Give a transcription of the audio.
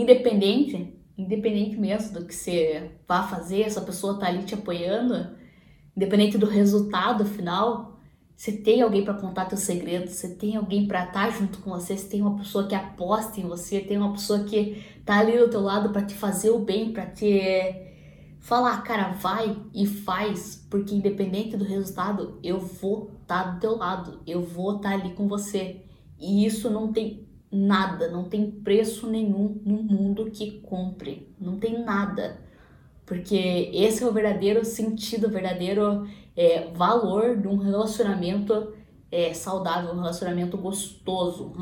independente, independente mesmo do que você vá fazer, essa pessoa tá ali te apoiando, independente do resultado final, você tem alguém para contar teus segredos, você tem alguém para estar tá junto com você, você tem uma pessoa que aposta em você, tem uma pessoa que tá ali do teu lado para te fazer o bem, para te falar, cara, vai e faz, porque independente do resultado, eu vou estar tá do teu lado, eu vou estar tá ali com você. E isso não tem nada, não tem preço nenhum no mundo que compre, não tem nada. Porque esse é o verdadeiro sentido, o verdadeiro é, valor de um relacionamento é, saudável, um relacionamento gostoso.